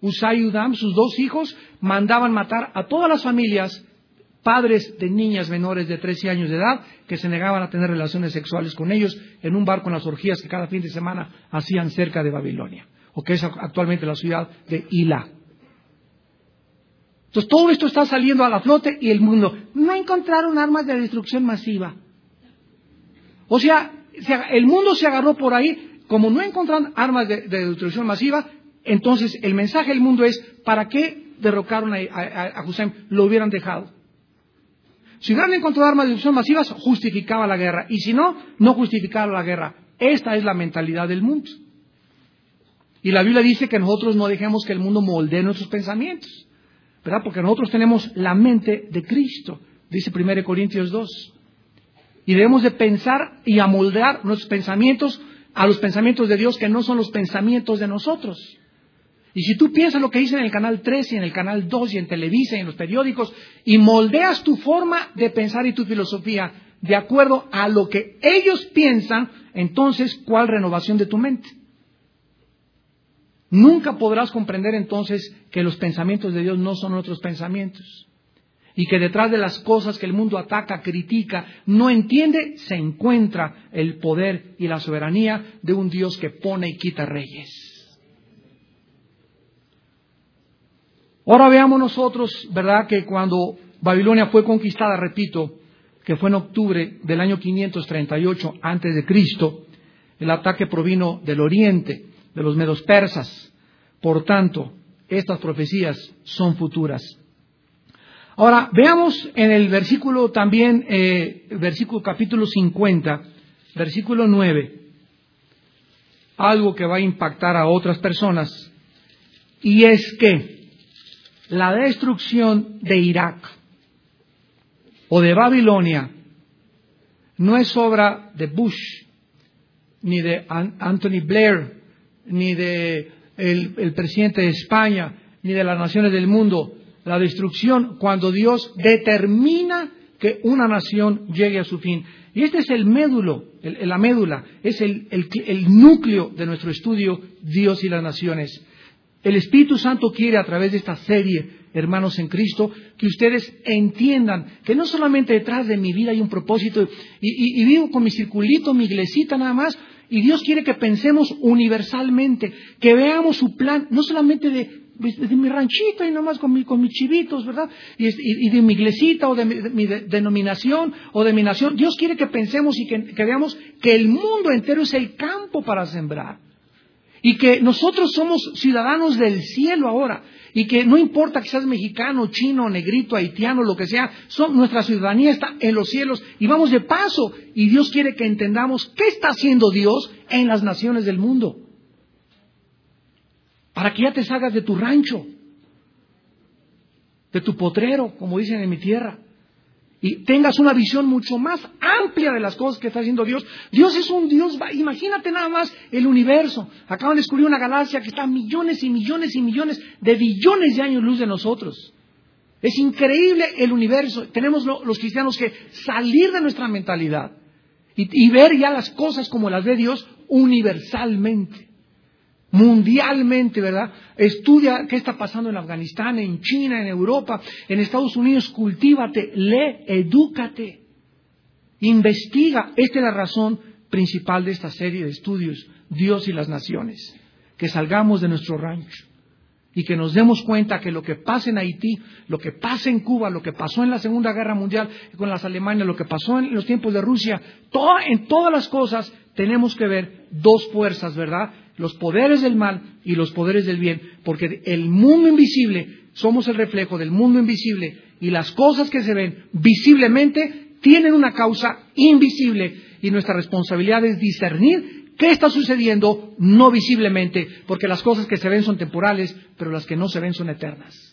Usay y Udam, sus dos hijos, mandaban matar a todas las familias padres de niñas menores de 13 años de edad que se negaban a tener relaciones sexuales con ellos en un barco en las orgías que cada fin de semana hacían cerca de Babilonia, o que es actualmente la ciudad de Hila. Entonces todo esto está saliendo a la flote y el mundo no encontraron armas de destrucción masiva. O sea, el mundo se agarró por ahí, como no encontraron armas de, destrucción masiva, entonces el mensaje del mundo es, ¿para qué derrocaron a, Hussein? Lo hubieran dejado. Si hubieran encontrado armas de destrucción masivas, justificaba la guerra. Y si no, no justificaba la guerra. Esta es la mentalidad del mundo. Y la Biblia dice que nosotros no dejemos que el mundo moldee nuestros pensamientos. ¿Verdad? Porque nosotros tenemos la mente de Cristo, dice 1 Corintios 2. Y debemos de pensar y amoldear nuestros pensamientos a los pensamientos de Dios que no son los pensamientos de nosotros. Y si tú piensas lo que dice en el canal 3 y en el canal 2 y en Televisa y en los periódicos y moldeas tu forma de pensar y tu filosofía de acuerdo a lo que ellos piensan, entonces, ¿cuál renovación de tu mente? Nunca podrás comprender entonces que los pensamientos de Dios no son otros pensamientos. Y que detrás de las cosas que el mundo ataca, critica, no entiende, se encuentra el poder y la soberanía de un Dios que pone y quita reyes. Ahora veamos nosotros, ¿verdad?, que cuando Babilonia fue conquistada, repito, que fue en octubre del año 538 antes de Cristo, el ataque provino del oriente de los medos persas. Por tanto, estas profecías son futuras. Ahora, veamos en el versículo también, eh, versículo capítulo 50, versículo 9, algo que va a impactar a otras personas, y es que la destrucción de Irak o de Babilonia no es obra de Bush, ni de Anthony Blair, ni de el, presidente de España, ni de las naciones del mundo. La destrucción cuando Dios determina que una nación llegue a su fin. Y este es el médulo, la médula, es el, núcleo de nuestro estudio, Dios y las naciones. El Espíritu Santo quiere a través de esta serie, hermanos en Cristo, que ustedes entiendan que no solamente detrás de mi vida hay un propósito y, vivo con mi circulito, mi iglesita nada más, y Dios quiere que pensemos universalmente, que veamos su plan, no solamente de, mi ranchito y nomás con, con mis chivitos, ¿verdad? Y, de mi iglesita o de mi, denominación o de mi nación. Dios quiere que pensemos y que veamos que el mundo entero es el campo para sembrar. Y que nosotros somos ciudadanos del cielo ahora. Y que no importa que seas mexicano, chino, negrito, haitiano, lo que sea, nuestra ciudadanía está en los cielos y vamos de paso. Y Dios quiere que entendamos qué está haciendo Dios en las naciones del mundo. Para que ya te salgas de tu rancho, de tu potrero, como dicen en mi tierra y tengas una visión mucho más amplia de las cosas que está haciendo Dios. Dios es un Dios, imagínate nada más el universo. Acaban de descubrir una galaxia que está a millones y millones y millones de billones de años luz de nosotros. Es increíble el universo. Tenemos los cristianos que salir de nuestra mentalidad y ver ya las cosas como las ve Dios universalmente mundialmente, ¿verdad? Estudia qué está pasando en Afganistán, en China, en Europa, en Estados Unidos, cultívate, lee, edúcate, investiga. Esta es la razón principal de esta serie de estudios, Dios y las naciones, que salgamos de nuestro rancho y que nos demos cuenta que lo que pasa en Haití, lo que pasa en Cuba, lo que pasó en la Segunda Guerra Mundial con las Alemanias, lo que pasó en los tiempos de Rusia, en todas las cosas tenemos que ver dos fuerzas, ¿verdad? Los poderes del mal y los poderes del bien, porque el mundo invisible, somos el reflejo del mundo invisible y las cosas que se ven visiblemente tienen una causa invisible y nuestra responsabilidad es discernir qué está sucediendo no visiblemente, porque las cosas que se ven son temporales, pero las que no se ven son eternas.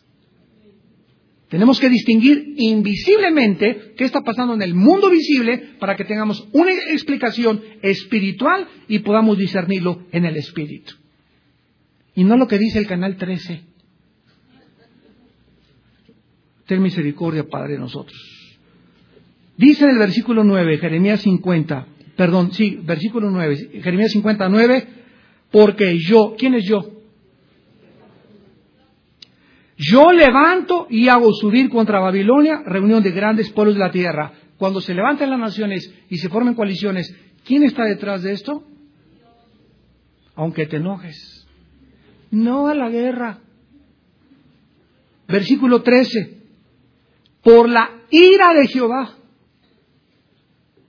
Tenemos que distinguir invisiblemente qué está pasando en el mundo visible para que tengamos una explicación espiritual y podamos discernirlo en el espíritu. Y no lo que dice el canal 13. Ten misericordia, Padre, de nosotros. Dice en el versículo 9, Jeremías 50, perdón, sí, versículo 9, Jeremías 59, porque yo, ¿quién es yo? Yo levanto y hago subir contra Babilonia reunión de grandes pueblos de la tierra. Cuando se levanten las naciones y se formen coaliciones, ¿quién está detrás de esto? Aunque te enojes. No a la guerra. Versículo 13. Por la ira de Jehová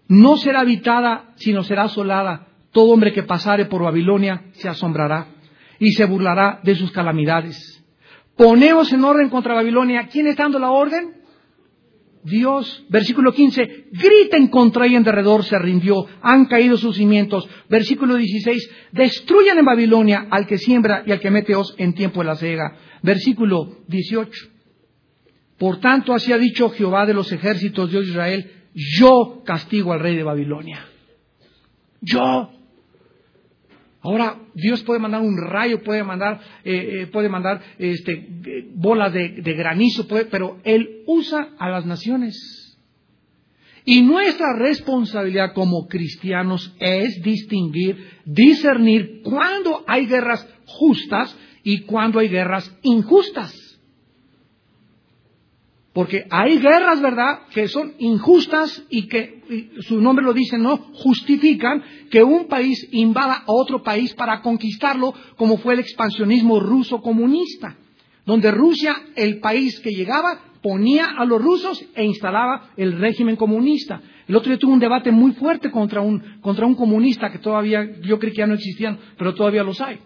no será habitada, sino será asolada. Todo hombre que pasare por Babilonia se asombrará y se burlará de sus calamidades. Ponemos en orden contra Babilonia. ¿Quién está dando la orden? Dios, versículo 15, griten contra ella en derredor, se rindió, han caído sus cimientos. Versículo 16, destruyan en Babilonia al que siembra y al que mete os en tiempo de la cega. Versículo 18, por tanto así ha dicho Jehová de los ejércitos, Dios de Israel, yo castigo al rey de Babilonia. Yo. Ahora Dios puede mandar un rayo, puede mandar, eh, eh, puede mandar este, bolas de, granizo, pero Él usa a las naciones. Y nuestra responsabilidad como cristianos es distinguir, discernir cuándo hay guerras justas y cuándo hay guerras injustas. Porque hay guerras, ¿verdad?, que son injustas y que, su nombre lo dice, no justifican que un país invada a otro país para conquistarlo, como fue el expansionismo ruso comunista, donde Rusia, el país que llegaba, ponía a los rusos e instalaba el régimen comunista. El otro día tuve un debate muy fuerte contra un, contra un comunista que todavía, yo creí que ya no existían, pero todavía los hay.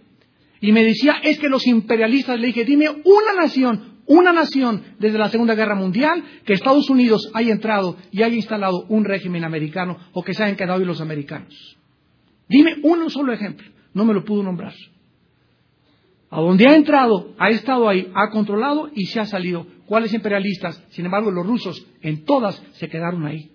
Y me decía, es que los imperialistas, le dije, dime una nación, una nación desde la Segunda Guerra Mundial que Estados Unidos haya entrado y haya instalado un régimen americano o que se hayan quedado los americanos. Dime un solo ejemplo. No me lo pudo nombrar. A donde ha entrado, ha estado ahí, ha controlado y se ha salido. ¿Cuáles imperialistas? Sin embargo, los rusos en todas se quedaron ahí.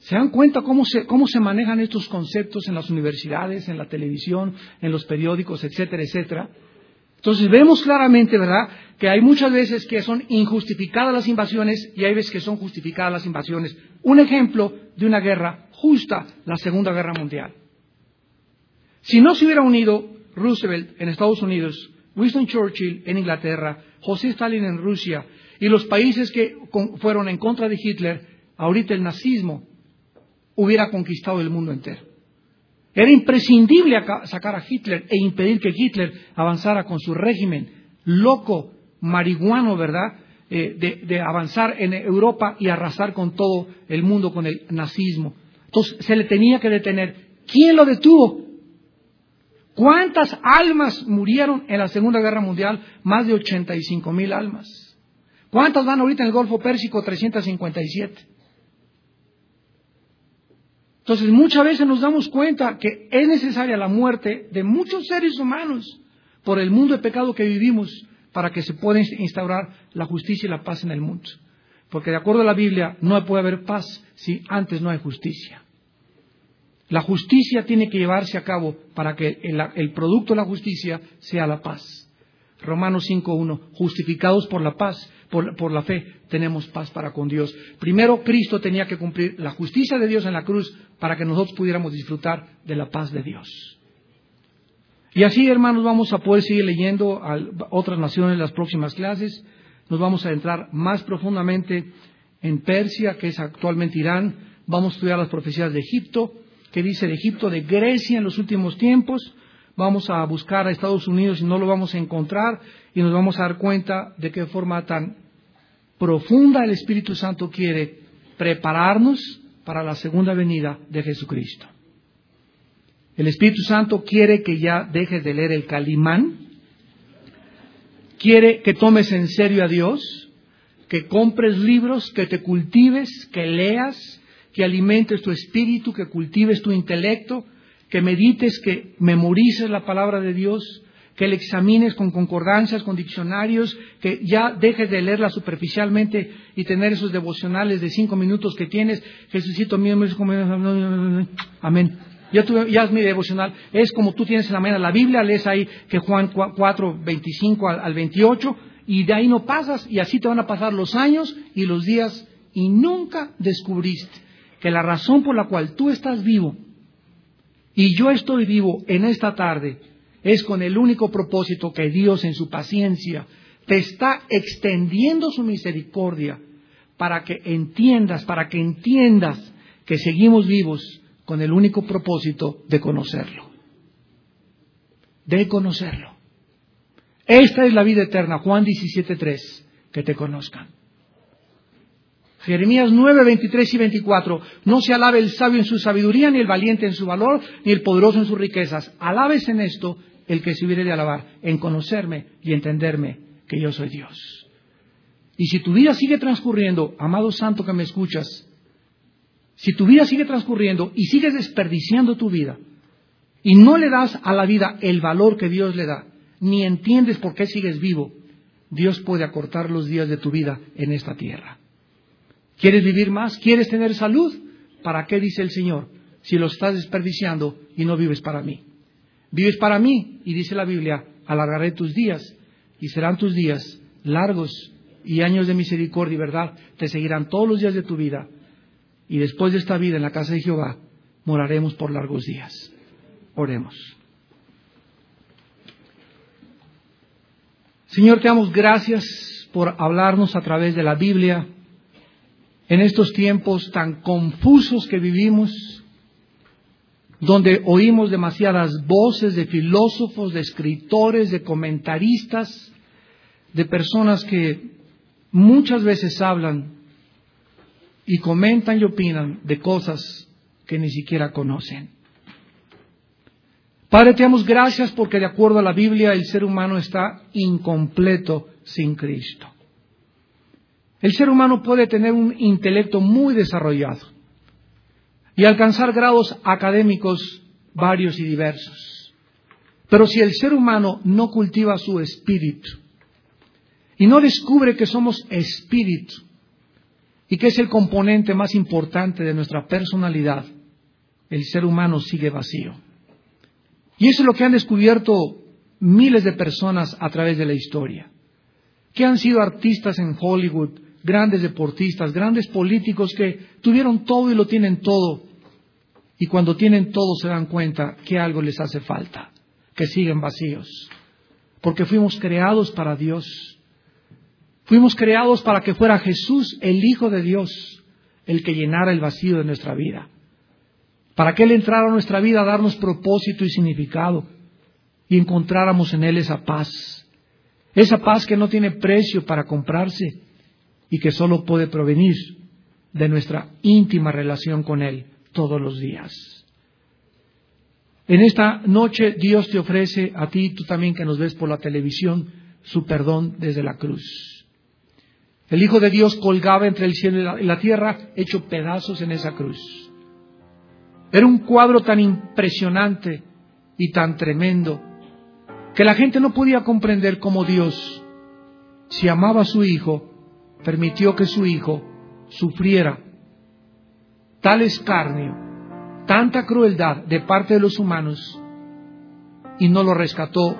¿Se dan cuenta cómo se, cómo se manejan estos conceptos en las universidades, en la televisión, en los periódicos, etcétera, etcétera? Entonces vemos claramente, ¿verdad?, que hay muchas veces que son injustificadas las invasiones y hay veces que son justificadas las invasiones. Un ejemplo de una guerra justa, la Segunda Guerra Mundial. Si no se hubiera unido Roosevelt en Estados Unidos, Winston Churchill en Inglaterra, José Stalin en Rusia y los países que fueron en contra de Hitler, ahorita el nazismo hubiera conquistado el mundo entero. Era imprescindible sacar a Hitler e impedir que Hitler avanzara con su régimen loco, marihuano, ¿verdad? Eh, de, avanzar en Europa y arrasar con todo el mundo con el nazismo. Entonces se le tenía que detener. ¿Quién lo detuvo? ¿Cuántas almas murieron en la Segunda Guerra Mundial? Más de 85 mil almas. ¿Cuántas van ahorita en el Golfo Pérsico? 357. Entonces muchas veces nos damos cuenta que es necesaria la muerte de muchos seres humanos por el mundo de pecado que vivimos para que se pueda instaurar la justicia y la paz en el mundo. Porque de acuerdo a la Biblia no puede haber paz si antes no hay justicia. La justicia tiene que llevarse a cabo para que el, producto de la justicia sea la paz. Romanos 5.1, justificados por la paz, por, la fe, tenemos paz para con Dios. Primero, Cristo tenía que cumplir la justicia de Dios en la cruz para que nosotros pudiéramos disfrutar de la paz de Dios. Y así, hermanos, vamos a poder seguir leyendo a otras naciones en las próximas clases. Nos vamos a entrar más profundamente en Persia, que es actualmente Irán. Vamos a estudiar las profecías de Egipto, que dice de Egipto, de Grecia en los últimos tiempos. Vamos a buscar a Estados Unidos y no lo vamos a encontrar y nos vamos a dar cuenta de qué forma tan profunda el Espíritu Santo quiere prepararnos para la segunda venida de Jesucristo. El Espíritu Santo quiere que ya dejes de leer el calimán, quiere que tomes en serio a Dios, que compres libros, que te cultives, que leas, que alimentes tu espíritu, que cultives tu intelecto, que medites, que memorices la palabra de Dios, que le examines con concordancias, con diccionarios, que ya dejes de leerla superficialmente y tener esos devocionales de cinco minutos que tienes. Jesucito mío, amén. Ya, ya es mi devocional. Es como tú tienes en la mañana la Biblia, lees ahí que Juan 4, 25 al 28, y de ahí no pasas, y así te van a pasar los años y los días, y nunca descubriste que la razón por la cual tú estás vivo y yo estoy vivo en esta tarde es con el único propósito que Dios en su paciencia te está extendiendo su misericordia para que entiendas, para que entiendas que seguimos vivos con el único propósito de conocerlo. De conocerlo. Esta es la vida eterna, Juan 17.3, que te conozcan. Jeremías 9, 23 y 24. No se alabe el sabio en su sabiduría, ni el valiente en su valor, ni el poderoso en sus riquezas. Alabes en esto el que se hubiere de alabar, en conocerme y entenderme que yo soy Dios. Y si tu vida sigue transcurriendo, amado santo que me escuchas, si tu vida sigue transcurriendo y sigues desperdiciando tu vida y no le das a la vida el valor que Dios le da, ni entiendes por qué sigues vivo, Dios puede acortar los días de tu vida en esta tierra. ¿Quieres vivir más? ¿Quieres tener salud? ¿Para qué dice el Señor? Si lo estás desperdiciando y no vives para mí. Vives para mí y dice la Biblia, alargaré tus días y serán tus días largos y años de misericordia y verdad te seguirán todos los días de tu vida. Y después de esta vida en la casa de Jehová, moraremos por largos días. Oremos. Señor, te damos gracias por hablarnos a través de la Biblia en estos tiempos tan confusos que vivimos, donde oímos demasiadas voces de filósofos, de escritores, de comentaristas, de personas que muchas veces hablan y comentan y opinan de cosas que ni siquiera conocen. Padre, te damos gracias porque de acuerdo a la Biblia el ser humano está incompleto sin Cristo. El ser humano puede tener un intelecto muy desarrollado y alcanzar grados académicos varios y diversos. Pero si el ser humano no cultiva su espíritu y no descubre que somos espíritu y que es el componente más importante de nuestra personalidad, el ser humano sigue vacío. Y eso es lo que han descubierto miles de personas a través de la historia, que han sido artistas en Hollywood, grandes deportistas, grandes políticos que tuvieron todo y lo tienen todo, y cuando tienen todo se dan cuenta que algo les hace falta, que siguen vacíos, porque fuimos creados para Dios, fuimos creados para que fuera Jesús, el Hijo de Dios, el que llenara el vacío de nuestra vida. Para que Él entrara a nuestra vida a darnos propósito y significado y encontráramos en Él esa paz, esa paz que no tiene precio para comprarse y que solo puede provenir de nuestra íntima relación con Él todos los días. En esta noche Dios te ofrece a ti, tú también que nos ves por la televisión, su perdón desde la cruz. El Hijo de Dios colgaba entre el cielo y la tierra, hecho pedazos en esa cruz. Era un cuadro tan impresionante y tan tremendo que la gente no podía comprender cómo Dios, si amaba a su hijo, permitió que su hijo sufriera tal escarnio, tanta crueldad de parte de los humanos y no lo rescató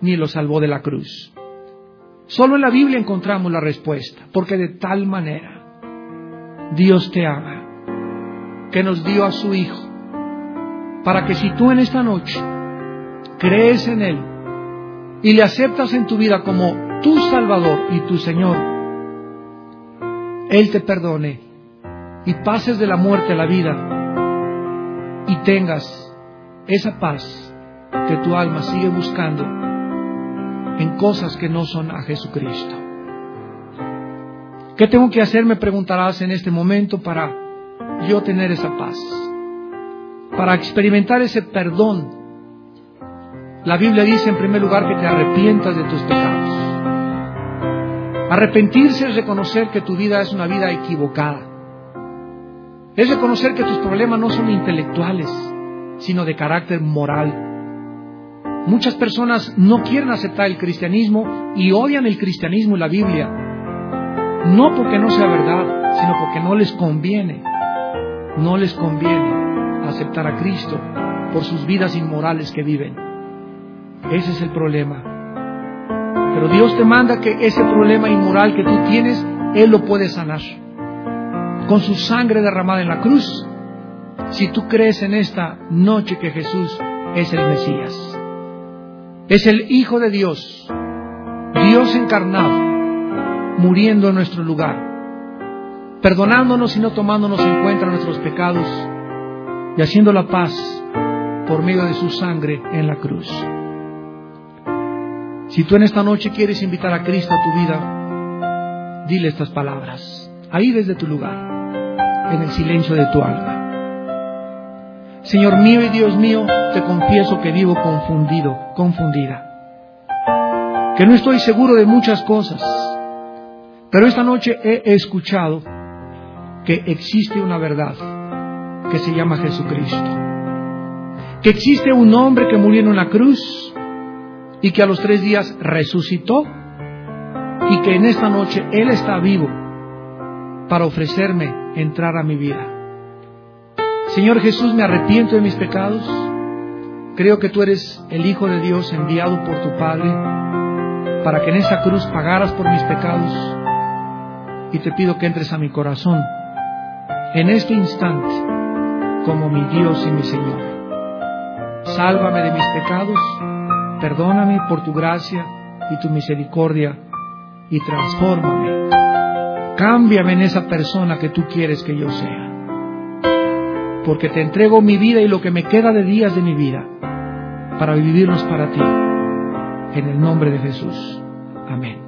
ni lo salvó de la cruz. Solo en la Biblia encontramos la respuesta, porque de tal manera Dios te ama que nos dio a su Hijo, para que si tú en esta noche crees en Él y le aceptas en tu vida como tu Salvador y tu Señor, Él te perdone y pases de la muerte a la vida y tengas esa paz que tu alma sigue buscando en cosas que no son a Jesucristo. ¿Qué tengo que hacer? Me preguntarás en este momento para yo tener esa paz, para experimentar ese perdón. La Biblia dice en primer lugar que te arrepientas de tus pecados. Arrepentirse es reconocer que tu vida es una vida equivocada. Es reconocer que tus problemas no son intelectuales, sino de carácter moral. Muchas personas no quieren aceptar el cristianismo y odian el cristianismo y la Biblia. No porque no sea verdad, sino porque no les conviene no les conviene aceptar a Cristo por sus vidas inmorales que viven. Ese es el problema. Pero Dios te manda que ese problema inmoral que tú tienes, Él lo puede sanar. Con su sangre derramada en la cruz, si tú crees en esta noche que Jesús es el Mesías. Es el Hijo de Dios, Dios encarnado, muriendo en nuestro lugar perdonándonos y no tomándonos en cuenta nuestros pecados y haciendo la paz por medio de su sangre en la cruz. Si tú en esta noche quieres invitar a Cristo a tu vida, dile estas palabras, ahí desde tu lugar, en el silencio de tu alma. Señor mío y Dios mío, te confieso que vivo confundido, confundida, que no estoy seguro de muchas cosas, Pero esta noche he escuchado que existe una verdad que se llama Jesucristo. Que existe un hombre que murió en una cruz y que a los tres días resucitó y que en esta noche Él está vivo para ofrecerme entrar a mi vida. Señor Jesús, me arrepiento de mis pecados. Creo que tú eres el Hijo de Dios enviado por tu Padre para que en esa cruz pagaras por mis pecados y te pido que entres a mi corazón en este instante como mi Dios y mi Señor. Sálvame de mis pecados, perdóname por tu gracia y tu misericordia y transfórmame. Cámbiame en esa persona que tú quieres que yo sea. Porque te entrego mi vida y lo que me queda de días de mi vida para vivirlos para ti. En el nombre de Jesús. Amén.